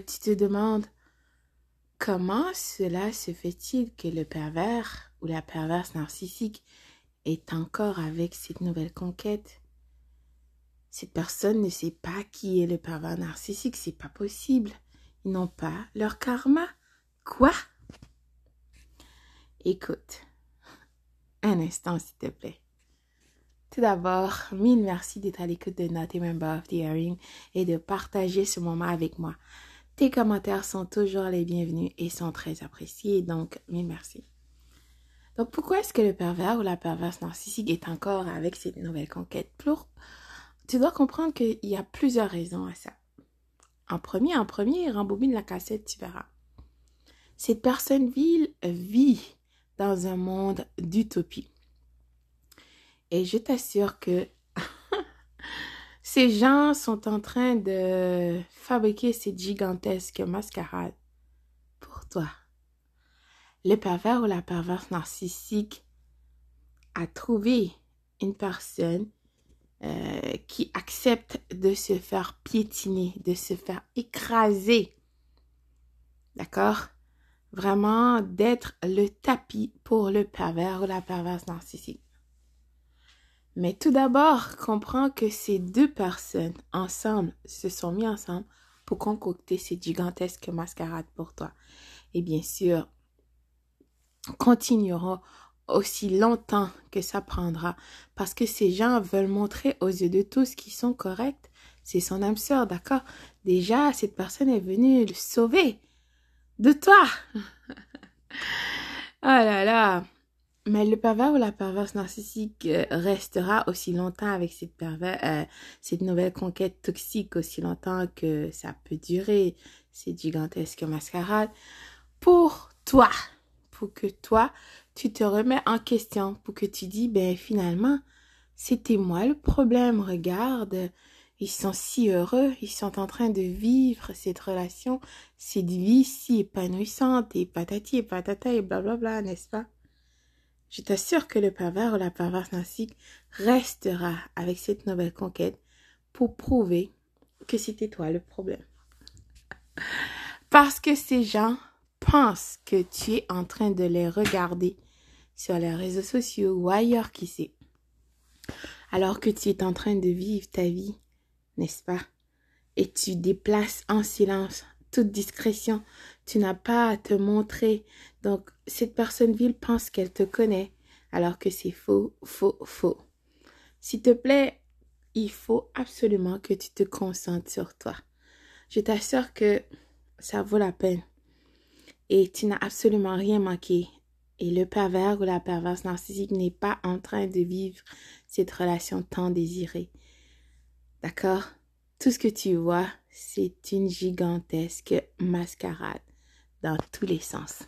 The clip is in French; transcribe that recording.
tu te demandes comment cela se fait-il que le pervers ou la perverse narcissique est encore avec cette nouvelle conquête? Cette personne ne sait pas qui est le pervers narcissique, c'est pas possible. Ils n'ont pas leur karma. Quoi? Écoute, un instant s'il te plaît. Tout d'abord, mille merci d'être à l'écoute de Member of the Hearing et de partager ce moment avec moi. Tes commentaires sont toujours les bienvenus et sont très appréciés, donc mille merci. Donc pourquoi est-ce que le pervers ou la perverse narcissique est encore avec cette nouvelle conquête? Pour, tu dois comprendre qu'il y a plusieurs raisons à ça. En premier, en premier, rembobine la cassette, tu verras. Cette personne vile vit dans un monde d'utopie. Et je t'assure que ces gens sont en train de fabriquer cette gigantesque mascarade pour toi. Le pervers ou la perverse narcissique a trouvé une personne euh, qui accepte de se faire piétiner, de se faire écraser. D'accord? Vraiment d'être le tapis pour le pervers ou la perverse narcissique. Mais tout d'abord, comprends que ces deux personnes ensemble se sont mis ensemble pour concocter cette gigantesque mascarade pour toi. Et bien sûr, continueront aussi longtemps que ça prendra parce que ces gens veulent montrer aux yeux de tous qu'ils sont corrects. C'est son âme sœur, d'accord? Déjà, cette personne est venue le sauver de toi. oh là là. Mais le pervers ou la perverse narcissique euh, restera aussi longtemps avec cette pervers, euh, cette nouvelle conquête toxique aussi longtemps que ça peut durer, cette gigantesque mascarade pour toi, pour que toi, tu te remets en question, pour que tu dis, ben finalement, c'était moi le problème, regarde, ils sont si heureux, ils sont en train de vivre cette relation, cette vie si épanouissante, et patati et patata et blablabla, n'est-ce pas? Je t'assure que le pervers ou la perverse narcissique restera avec cette nouvelle conquête pour prouver que c'était toi le problème. Parce que ces gens pense que tu es en train de les regarder sur les réseaux sociaux ou ailleurs qui sait. Alors que tu es en train de vivre ta vie, n'est-ce pas? Et tu déplaces en silence, toute discrétion. Tu n'as pas à te montrer. Donc, cette personne ville pense qu'elle te connaît, alors que c'est faux, faux, faux. S'il te plaît, il faut absolument que tu te concentres sur toi. Je t'assure que ça vaut la peine et tu n'as absolument rien manqué. Et le pervers ou la perverse narcissique n'est pas en train de vivre cette relation tant désirée. D'accord? Tout ce que tu vois, c'est une gigantesque mascarade dans tous les sens.